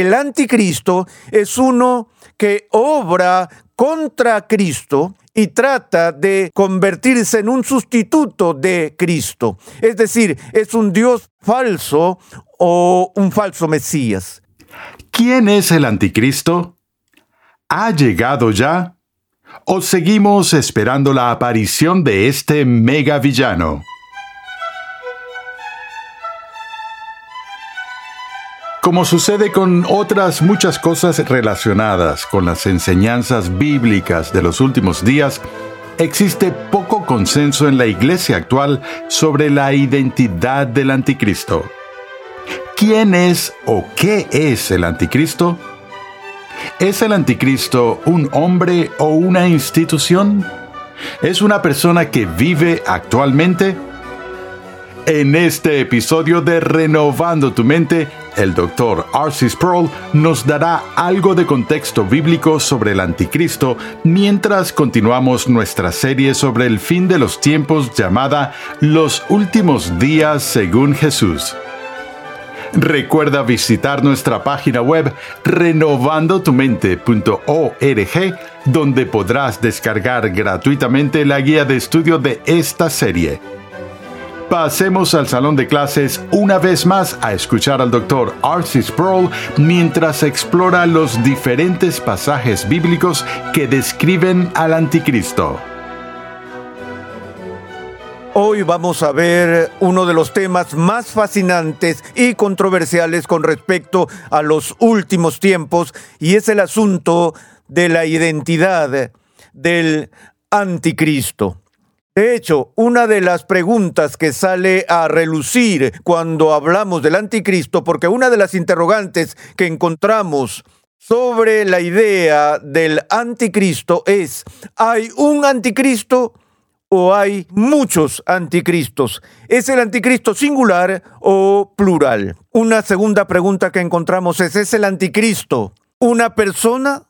el anticristo es uno que obra contra Cristo y trata de convertirse en un sustituto de Cristo. Es decir, es un Dios falso o un falso Mesías. ¿Quién es el anticristo? ¿Ha llegado ya? ¿O seguimos esperando la aparición de este mega Como sucede con otras muchas cosas relacionadas con las enseñanzas bíblicas de los últimos días, existe poco consenso en la iglesia actual sobre la identidad del anticristo. ¿Quién es o qué es el anticristo? ¿Es el anticristo un hombre o una institución? ¿Es una persona que vive actualmente? En este episodio de Renovando tu mente, el doctor Arcis Sproul nos dará algo de contexto bíblico sobre el anticristo mientras continuamos nuestra serie sobre el fin de los tiempos llamada Los últimos días según Jesús. Recuerda visitar nuestra página web renovandotumente.org donde podrás descargar gratuitamente la guía de estudio de esta serie. Pasemos al salón de clases una vez más a escuchar al Dr. Arcy Sproul mientras explora los diferentes pasajes bíblicos que describen al anticristo. Hoy vamos a ver uno de los temas más fascinantes y controversiales con respecto a los últimos tiempos y es el asunto de la identidad del anticristo. De hecho, una de las preguntas que sale a relucir cuando hablamos del anticristo, porque una de las interrogantes que encontramos sobre la idea del anticristo es, ¿hay un anticristo o hay muchos anticristos? ¿Es el anticristo singular o plural? Una segunda pregunta que encontramos es, ¿es el anticristo una persona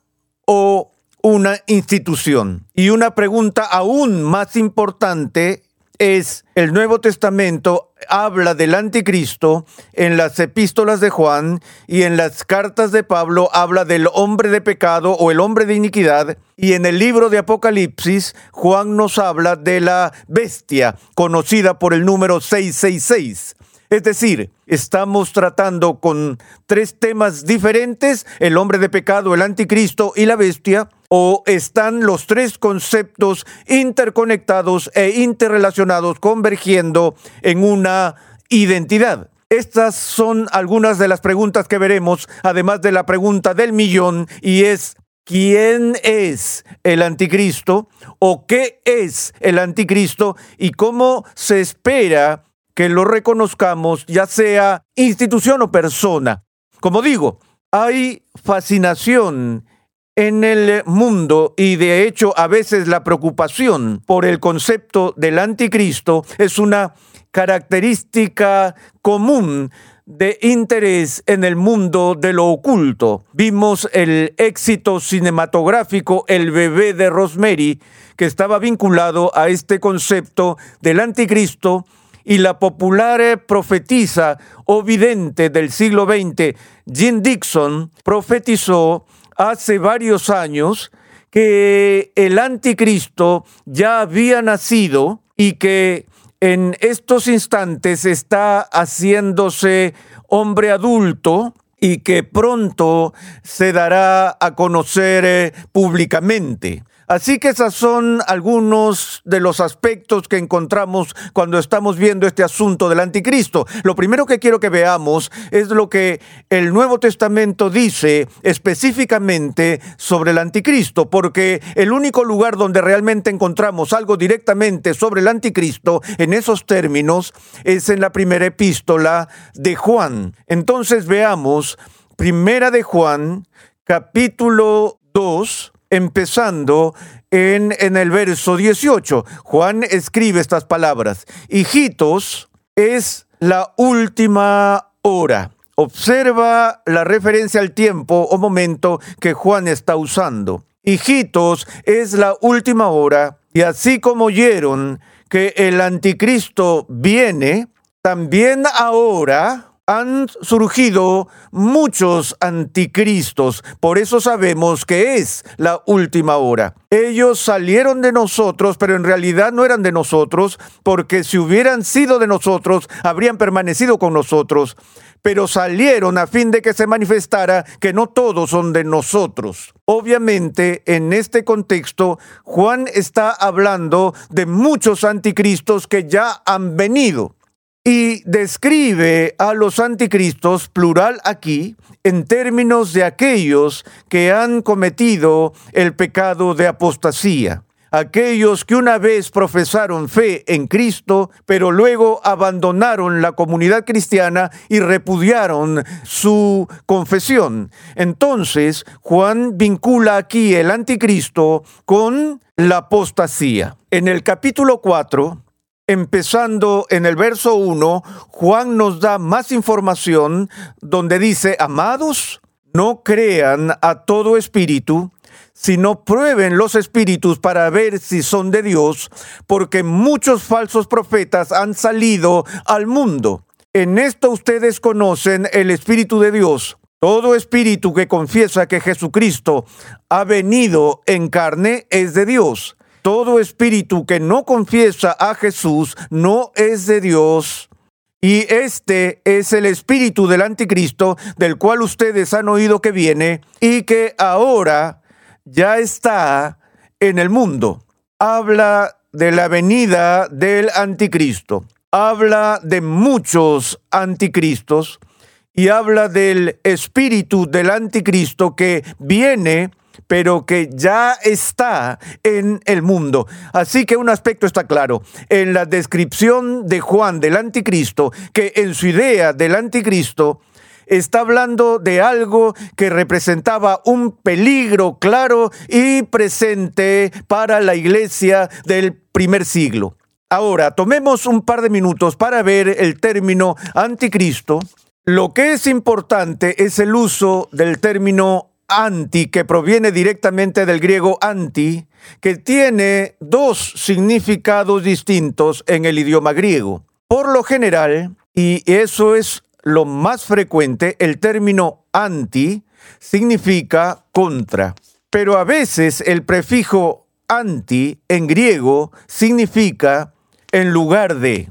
o una institución. Y una pregunta aún más importante es, el Nuevo Testamento habla del anticristo, en las epístolas de Juan y en las cartas de Pablo habla del hombre de pecado o el hombre de iniquidad, y en el libro de Apocalipsis Juan nos habla de la bestia, conocida por el número 666. Es decir, estamos tratando con tres temas diferentes, el hombre de pecado, el anticristo y la bestia, o están los tres conceptos interconectados e interrelacionados convergiendo en una identidad. Estas son algunas de las preguntas que veremos, además de la pregunta del millón, y es quién es el anticristo o qué es el anticristo y cómo se espera que lo reconozcamos, ya sea institución o persona. Como digo, hay fascinación en el mundo y de hecho a veces la preocupación por el concepto del anticristo es una característica común de interés en el mundo de lo oculto. Vimos el éxito cinematográfico El bebé de Rosemary, que estaba vinculado a este concepto del anticristo, y la popular profetisa o vidente del siglo XX, Jean Dixon, profetizó hace varios años que el anticristo ya había nacido y que en estos instantes está haciéndose hombre adulto y que pronto se dará a conocer eh, públicamente. Así que esos son algunos de los aspectos que encontramos cuando estamos viendo este asunto del anticristo. Lo primero que quiero que veamos es lo que el Nuevo Testamento dice específicamente sobre el anticristo, porque el único lugar donde realmente encontramos algo directamente sobre el anticristo en esos términos es en la primera epístola de Juan. Entonces veamos Primera de Juan, capítulo 2, empezando en, en el verso 18. Juan escribe estas palabras. Hijitos, es la última hora. Observa la referencia al tiempo o momento que Juan está usando. Hijitos, es la última hora, y así como oyeron que el anticristo viene, también ahora han surgido muchos anticristos, por eso sabemos que es la última hora. Ellos salieron de nosotros, pero en realidad no eran de nosotros, porque si hubieran sido de nosotros, habrían permanecido con nosotros, pero salieron a fin de que se manifestara que no todos son de nosotros. Obviamente, en este contexto, Juan está hablando de muchos anticristos que ya han venido y describe a los anticristos, plural aquí, en términos de aquellos que han cometido el pecado de apostasía. Aquellos que una vez profesaron fe en Cristo, pero luego abandonaron la comunidad cristiana y repudiaron su confesión. Entonces, Juan vincula aquí el anticristo con la apostasía. En el capítulo 4, Empezando en el verso 1, Juan nos da más información donde dice, amados, no crean a todo espíritu, sino prueben los espíritus para ver si son de Dios, porque muchos falsos profetas han salido al mundo. En esto ustedes conocen el Espíritu de Dios. Todo espíritu que confiesa que Jesucristo ha venido en carne es de Dios todo espíritu que no confiesa a Jesús no es de Dios. Y este es el espíritu del anticristo, del cual ustedes han oído que viene y que ahora ya está en el mundo. Habla de la venida del anticristo. Habla de muchos anticristos y habla del espíritu del anticristo que viene pero que ya está en el mundo. Así que un aspecto está claro. En la descripción de Juan del anticristo, que en su idea del anticristo, está hablando de algo que representaba un peligro claro y presente para la iglesia del primer siglo. Ahora, tomemos un par de minutos para ver el término anticristo. Lo que es importante es el uso del término anti, que proviene directamente del griego anti, que tiene dos significados distintos en el idioma griego. Por lo general, y eso es lo más frecuente, el término anti significa contra. Pero a veces el prefijo anti en griego significa en lugar de.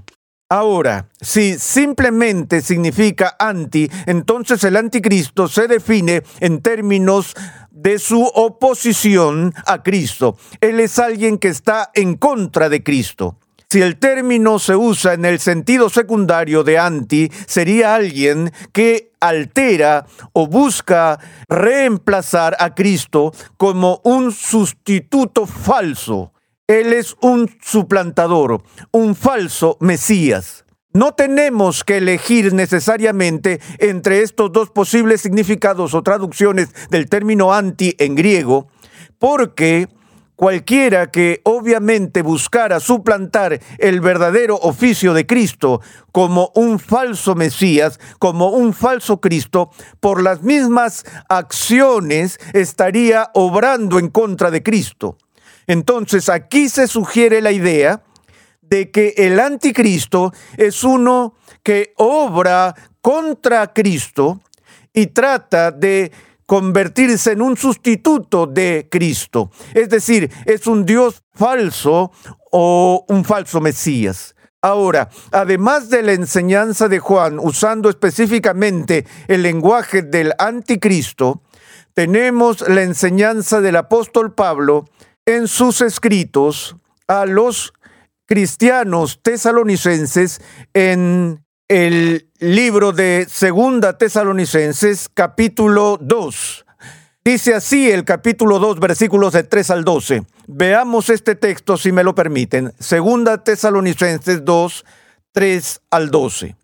Ahora, si simplemente significa anti, entonces el anticristo se define en términos de su oposición a Cristo. Él es alguien que está en contra de Cristo. Si el término se usa en el sentido secundario de anti, sería alguien que altera o busca reemplazar a Cristo como un sustituto falso él es un suplantador, un falso Mesías. No tenemos que elegir necesariamente entre estos dos posibles significados o traducciones del término anti en griego, porque cualquiera que obviamente buscara suplantar el verdadero oficio de Cristo como un falso Mesías, como un falso Cristo, por las mismas acciones estaría obrando en contra de Cristo. Entonces aquí se sugiere la idea de que el anticristo es uno que obra contra Cristo y trata de convertirse en un sustituto de Cristo. Es decir, es un Dios falso o un falso Mesías. Ahora, además de la enseñanza de Juan, usando específicamente el lenguaje del anticristo, tenemos la enseñanza del apóstol Pablo en sus escritos a los cristianos tesalonicenses en el libro de Segunda Tesalonicenses capítulo 2. Dice así el capítulo 2 versículos de 3 al 12. Veamos este texto si me lo permiten. Segunda Tesalonicenses 2, 3 al 12.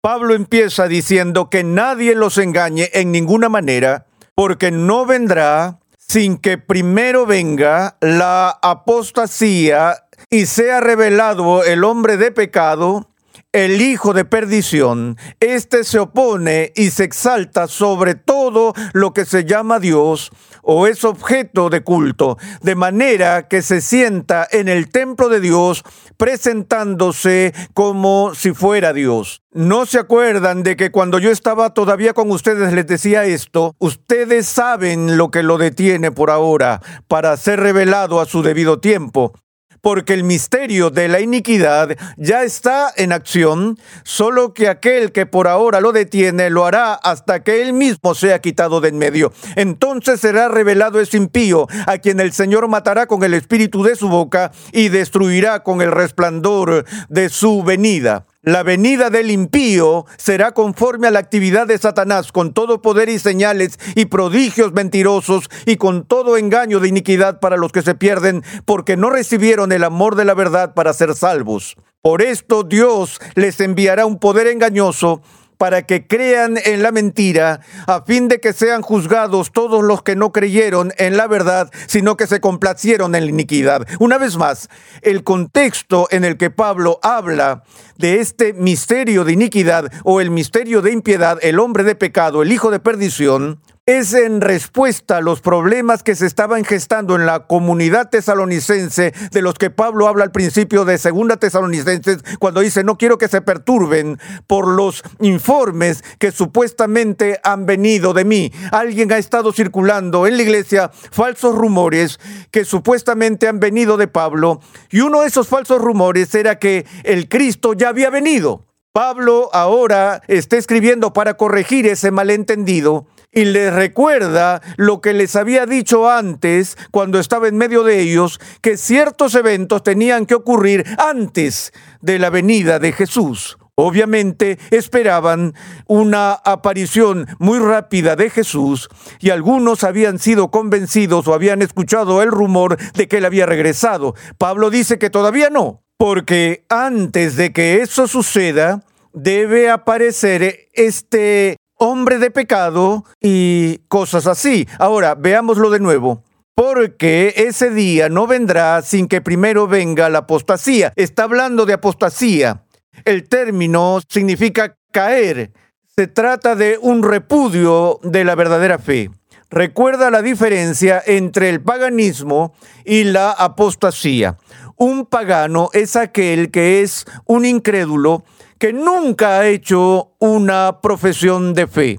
Pablo empieza diciendo que nadie los engañe en ninguna manera, porque no vendrá sin que primero venga la apostasía y sea revelado el hombre de pecado, el hijo de perdición, éste se opone y se exalta sobre todo lo que se llama Dios o es objeto de culto, de manera que se sienta en el templo de Dios presentándose como si fuera Dios. ¿No se acuerdan de que cuando yo estaba todavía con ustedes les decía esto? Ustedes saben lo que lo detiene por ahora para ser revelado a su debido tiempo porque el misterio de la iniquidad ya está en acción, solo que aquel que por ahora lo detiene lo hará hasta que él mismo sea quitado de en medio. Entonces será revelado ese impío, a quien el Señor matará con el espíritu de su boca y destruirá con el resplandor de su venida. La venida del impío será conforme a la actividad de Satanás, con todo poder y señales y prodigios mentirosos y con todo engaño de iniquidad para los que se pierden, porque no recibieron el amor de la verdad para ser salvos. Por esto Dios les enviará un poder engañoso para que crean en la mentira, a fin de que sean juzgados todos los que no creyeron en la verdad, sino que se complacieron en la iniquidad. Una vez más, el contexto en el que Pablo habla de este misterio de iniquidad o el misterio de impiedad, el hombre de pecado, el hijo de perdición, es en respuesta a los problemas que se estaban gestando en la comunidad tesalonicense, de los que Pablo habla al principio de Segunda Tesalonicenses, cuando dice, no quiero que se perturben por los informes que supuestamente han venido de mí. Alguien ha estado circulando en la iglesia falsos rumores que supuestamente han venido de Pablo, y uno de esos falsos rumores era que el Cristo ya había venido. Pablo ahora está escribiendo para corregir ese malentendido y les recuerda lo que les había dicho antes cuando estaba en medio de ellos, que ciertos eventos tenían que ocurrir antes de la venida de Jesús. Obviamente esperaban una aparición muy rápida de Jesús y algunos habían sido convencidos o habían escuchado el rumor de que él había regresado. Pablo dice que todavía no, porque antes de que eso suceda, debe aparecer este hombre de pecado y cosas así. Ahora, veámoslo de nuevo. Porque ese día no vendrá sin que primero venga la apostasía. Está hablando de apostasía. El término significa caer. Se trata de un repudio de la verdadera fe. Recuerda la diferencia entre el paganismo y la apostasía. Un pagano es aquel que es un incrédulo que nunca ha hecho una profesión de fe.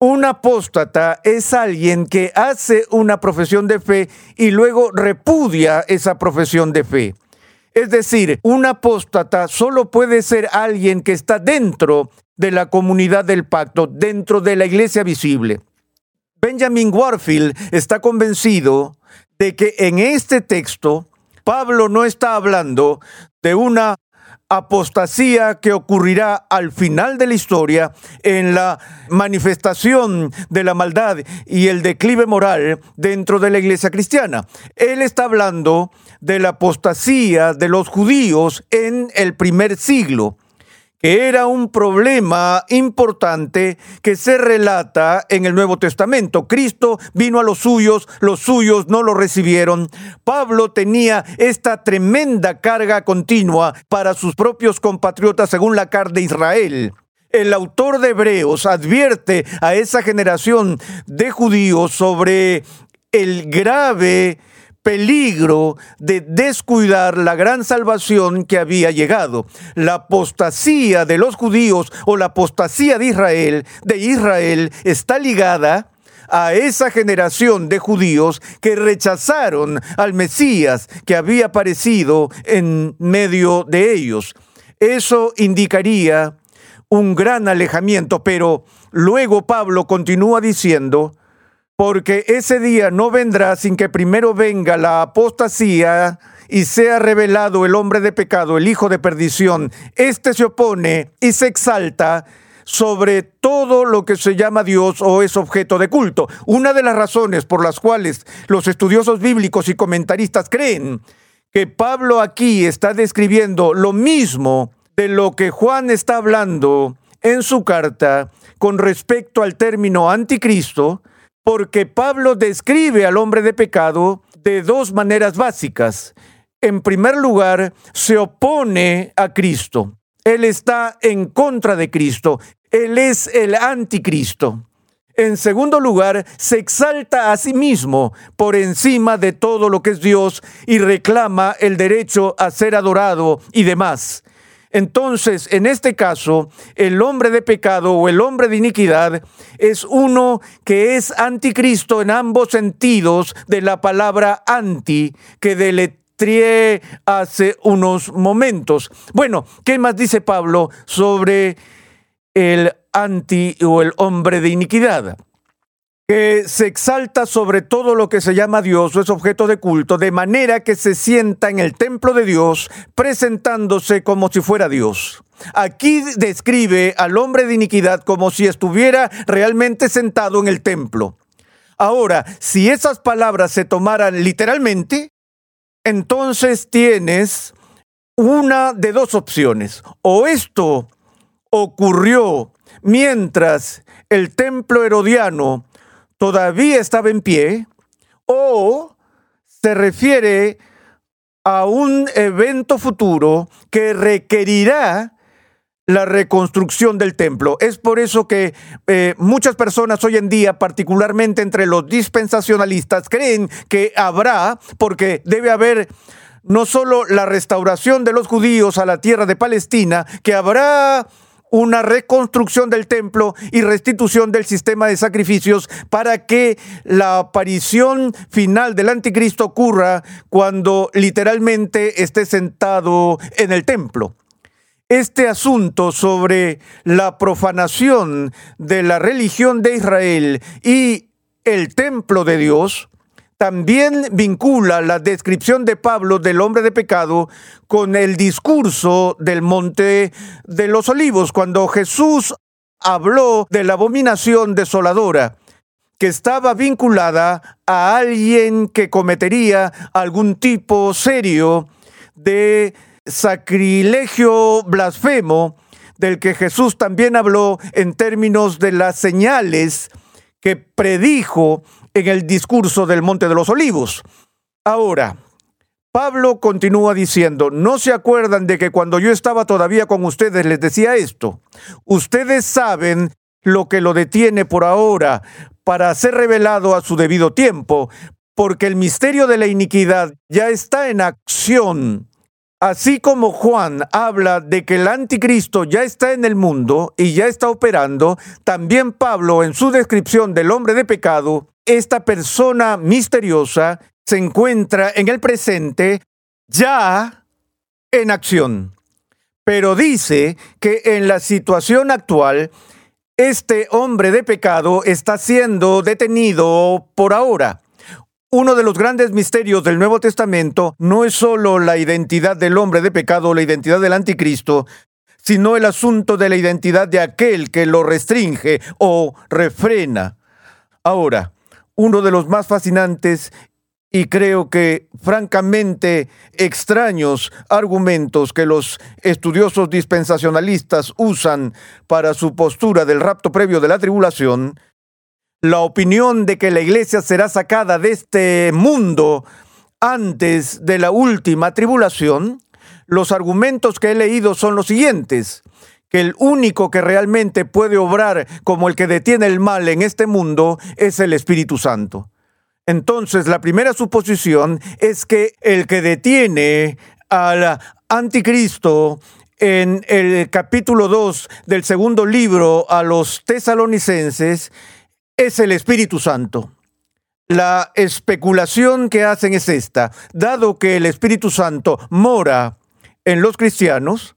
Un apóstata es alguien que hace una profesión de fe y luego repudia esa profesión de fe. Es decir, un apóstata solo puede ser alguien que está dentro de la comunidad del pacto, dentro de la iglesia visible. Benjamin Warfield está convencido de que en este texto Pablo no está hablando de una apostasía que ocurrirá al final de la historia en la manifestación de la maldad y el declive moral dentro de la iglesia cristiana. Él está hablando de la apostasía de los judíos en el primer siglo era un problema importante que se relata en el Nuevo Testamento. Cristo vino a los suyos, los suyos no lo recibieron. Pablo tenía esta tremenda carga continua para sus propios compatriotas según la carne de Israel. El autor de Hebreos advierte a esa generación de judíos sobre el grave peligro de descuidar la gran salvación que había llegado. La apostasía de los judíos o la apostasía de Israel, de Israel, está ligada a esa generación de judíos que rechazaron al Mesías que había aparecido en medio de ellos. Eso indicaría un gran alejamiento, pero luego Pablo continúa diciendo, porque ese día no vendrá sin que primero venga la apostasía y sea revelado el hombre de pecado, el hijo de perdición. Este se opone y se exalta sobre todo lo que se llama Dios o es objeto de culto. Una de las razones por las cuales los estudiosos bíblicos y comentaristas creen que Pablo aquí está describiendo lo mismo de lo que Juan está hablando en su carta con respecto al término anticristo, porque Pablo describe al hombre de pecado de dos maneras básicas. En primer lugar, se opone a Cristo. Él está en contra de Cristo. Él es el anticristo. En segundo lugar, se exalta a sí mismo por encima de todo lo que es Dios y reclama el derecho a ser adorado y demás. Entonces, en este caso, el hombre de pecado o el hombre de iniquidad es uno que es anticristo en ambos sentidos de la palabra anti, que deletrié hace unos momentos. Bueno, ¿qué más dice Pablo sobre el anti o el hombre de iniquidad, que se exalta sobre todo lo que se llama Dios o es objeto de culto, de manera que se sienta en el templo de Dios presentándose como si fuera Dios. Aquí describe al hombre de iniquidad como si estuviera realmente sentado en el templo. Ahora, si esas palabras se tomaran literalmente, entonces tienes una de dos opciones. O esto ocurrió mientras el templo herodiano todavía estaba en pie, o se refiere a un evento futuro que requerirá la reconstrucción del templo. Es por eso que eh, muchas personas hoy en día, particularmente entre los dispensacionalistas, creen que habrá, porque debe haber no solo la restauración de los judíos a la tierra de Palestina, que habrá una reconstrucción del templo y restitución del sistema de sacrificios para que la aparición final del anticristo ocurra cuando literalmente esté sentado en el templo. Este asunto sobre la profanación de la religión de Israel y el templo de Dios también vincula la descripción de Pablo del hombre de pecado con el discurso del monte de los olivos, cuando Jesús habló de la abominación desoladora que estaba vinculada a alguien que cometería algún tipo serio de sacrilegio blasfemo, del que Jesús también habló en términos de las señales que predijo en el discurso del Monte de los Olivos. Ahora, Pablo continúa diciendo, ¿no se acuerdan de que cuando yo estaba todavía con ustedes les decía esto? Ustedes saben lo que lo detiene por ahora para ser revelado a su debido tiempo, porque el misterio de la iniquidad ya está en acción. Así como Juan habla de que el anticristo ya está en el mundo y ya está operando, también Pablo en su descripción del hombre de pecado esta persona misteriosa se encuentra en el presente ya en acción. Pero dice que en la situación actual, este hombre de pecado está siendo detenido por ahora. Uno de los grandes misterios del Nuevo Testamento no es solo la identidad del hombre de pecado o la identidad del anticristo, sino el asunto de la identidad de aquel que lo restringe o refrena. Ahora, uno de los más fascinantes y creo que francamente extraños argumentos que los estudiosos dispensacionalistas usan para su postura del rapto previo de la tribulación, la opinión de que la iglesia será sacada de este mundo antes de la última tribulación, los argumentos que he leído son los siguientes que el único que realmente puede obrar como el que detiene el mal en este mundo es el Espíritu Santo. Entonces, la primera suposición es que el que detiene al anticristo en el capítulo 2 del segundo libro a los tesalonicenses es el Espíritu Santo. La especulación que hacen es esta, dado que el Espíritu Santo mora en los cristianos,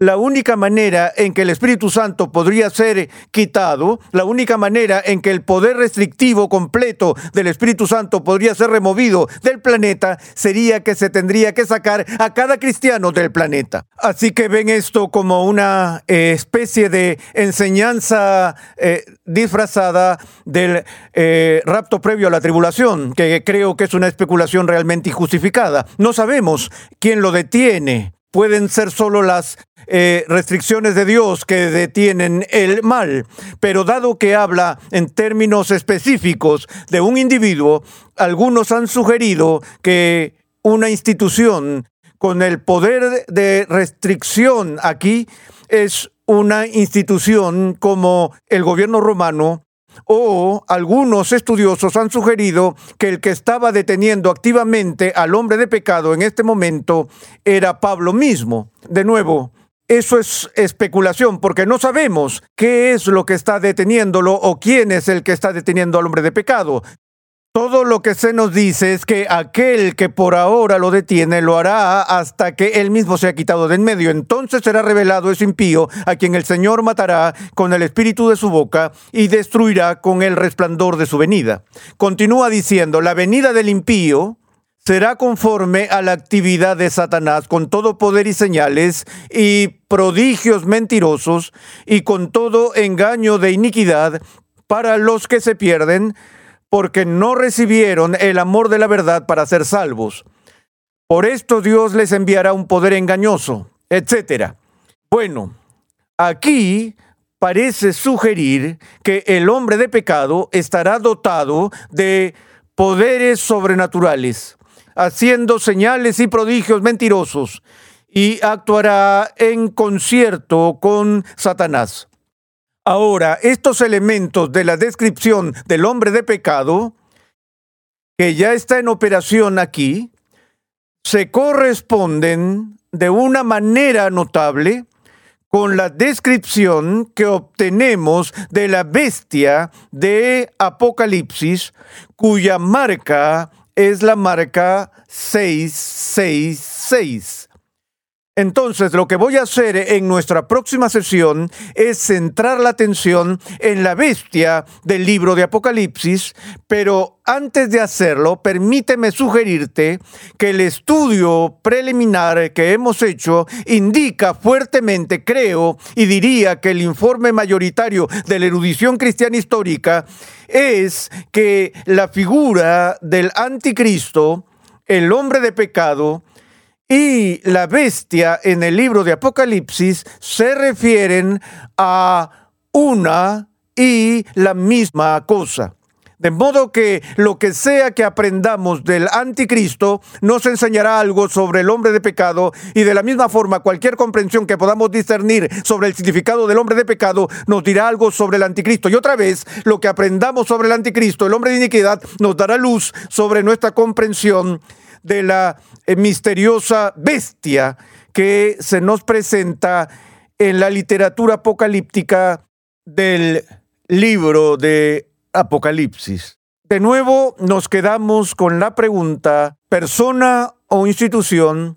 la única manera en que el Espíritu Santo podría ser quitado, la única manera en que el poder restrictivo completo del Espíritu Santo podría ser removido del planeta, sería que se tendría que sacar a cada cristiano del planeta. Así que ven esto como una eh, especie de enseñanza eh, disfrazada del eh, rapto previo a la tribulación, que creo que es una especulación realmente injustificada. No sabemos quién lo detiene, pueden ser solo las eh, restricciones de Dios que detienen el mal, pero dado que habla en términos específicos de un individuo, algunos han sugerido que una institución con el poder de restricción aquí es una institución como el gobierno romano o algunos estudiosos han sugerido que el que estaba deteniendo activamente al hombre de pecado en este momento era Pablo mismo. De nuevo, eso es especulación porque no sabemos qué es lo que está deteniéndolo o quién es el que está deteniendo al hombre de pecado. Todo lo que se nos dice es que aquel que por ahora lo detiene lo hará hasta que él mismo sea quitado de en medio. Entonces será revelado ese impío a quien el Señor matará con el espíritu de su boca y destruirá con el resplandor de su venida. Continúa diciendo, la venida del impío será conforme a la actividad de Satanás con todo poder y señales y prodigios mentirosos y con todo engaño de iniquidad para los que se pierden porque no recibieron el amor de la verdad para ser salvos. Por esto Dios les enviará un poder engañoso, etc. Bueno, aquí parece sugerir que el hombre de pecado estará dotado de poderes sobrenaturales, haciendo señales y prodigios mentirosos, y actuará en concierto con Satanás. Ahora, estos elementos de la descripción del hombre de pecado, que ya está en operación aquí, se corresponden de una manera notable con la descripción que obtenemos de la bestia de Apocalipsis, cuya marca es la marca 666. Entonces, lo que voy a hacer en nuestra próxima sesión es centrar la atención en la bestia del libro de Apocalipsis, pero antes de hacerlo, permíteme sugerirte que el estudio preliminar que hemos hecho indica fuertemente, creo, y diría que el informe mayoritario de la erudición cristiana histórica es que la figura del anticristo, el hombre de pecado, y la bestia en el libro de Apocalipsis se refieren a una y la misma cosa. De modo que lo que sea que aprendamos del anticristo nos enseñará algo sobre el hombre de pecado y de la misma forma cualquier comprensión que podamos discernir sobre el significado del hombre de pecado nos dirá algo sobre el anticristo. Y otra vez, lo que aprendamos sobre el anticristo, el hombre de iniquidad, nos dará luz sobre nuestra comprensión de la eh, misteriosa bestia que se nos presenta en la literatura apocalíptica del libro de Apocalipsis. De nuevo nos quedamos con la pregunta, persona o institución,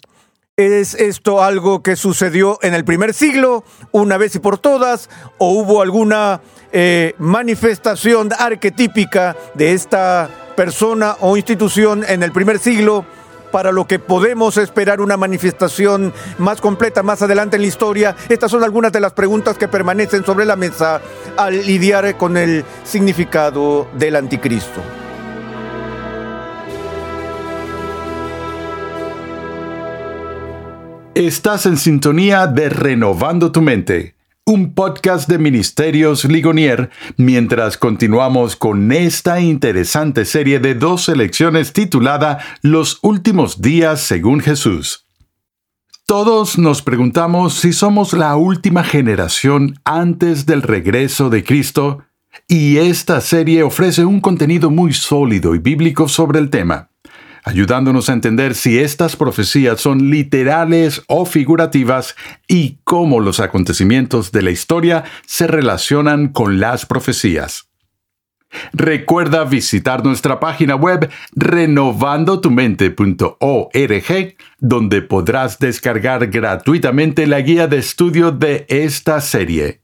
¿es esto algo que sucedió en el primer siglo, una vez y por todas, o hubo alguna eh, manifestación arquetípica de esta persona o institución en el primer siglo para lo que podemos esperar una manifestación más completa más adelante en la historia. Estas son algunas de las preguntas que permanecen sobre la mesa al lidiar con el significado del anticristo. Estás en sintonía de Renovando tu Mente un podcast de Ministerios Ligonier, mientras continuamos con esta interesante serie de dos selecciones titulada Los últimos días según Jesús. Todos nos preguntamos si somos la última generación antes del regreso de Cristo, y esta serie ofrece un contenido muy sólido y bíblico sobre el tema ayudándonos a entender si estas profecías son literales o figurativas y cómo los acontecimientos de la historia se relacionan con las profecías. Recuerda visitar nuestra página web renovandotumente.org, donde podrás descargar gratuitamente la guía de estudio de esta serie.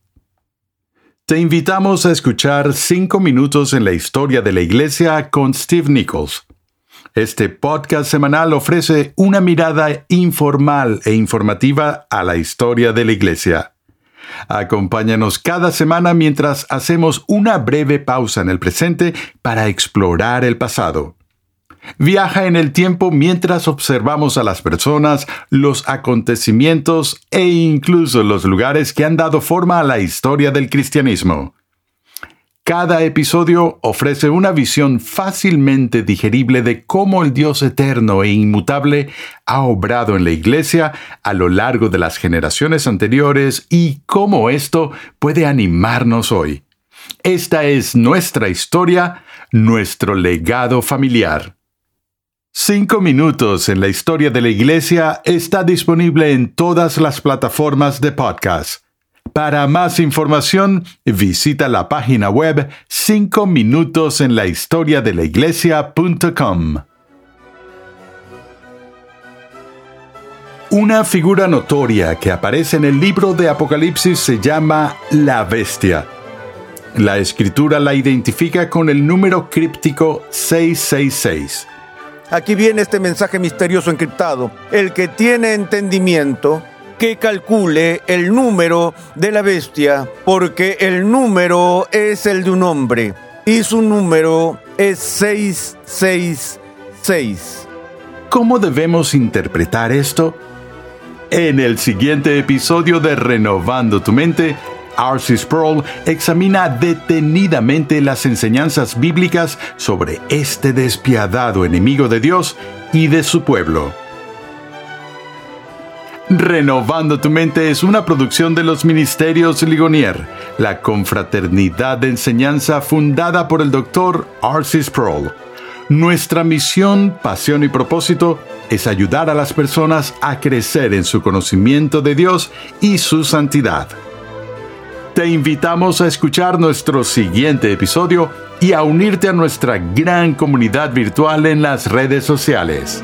Te invitamos a escuchar 5 minutos en la historia de la Iglesia con Steve Nichols este podcast semanal ofrece una mirada informal e informativa a la historia de la Iglesia. Acompáñanos cada semana mientras hacemos una breve pausa en el presente para explorar el pasado. Viaja en el tiempo mientras observamos a las personas, los acontecimientos e incluso los lugares que han dado forma a la historia del cristianismo. Cada episodio ofrece una visión fácilmente digerible de cómo el Dios eterno e inmutable ha obrado en la Iglesia a lo largo de las generaciones anteriores y cómo esto puede animarnos hoy. Esta es nuestra historia, nuestro legado familiar. Cinco minutos en la historia de la Iglesia está disponible en todas las plataformas de podcast. Para más información, visita la página web 5 minutos en la historia de la iglesia.com. Una figura notoria que aparece en el libro de Apocalipsis se llama la bestia. La escritura la identifica con el número críptico 666. Aquí viene este mensaje misterioso encriptado. El que tiene entendimiento, que calcule el número de la bestia, porque el número es el de un hombre y su número es 666. ¿Cómo debemos interpretar esto? En el siguiente episodio de Renovando tu mente, R.C. Sproul examina detenidamente las enseñanzas bíblicas sobre este despiadado enemigo de Dios y de su pueblo. Renovando tu mente es una producción de los Ministerios Ligonier, la confraternidad de enseñanza fundada por el Dr. R.C. Sproul. Nuestra misión, pasión y propósito es ayudar a las personas a crecer en su conocimiento de Dios y su santidad. Te invitamos a escuchar nuestro siguiente episodio y a unirte a nuestra gran comunidad virtual en las redes sociales.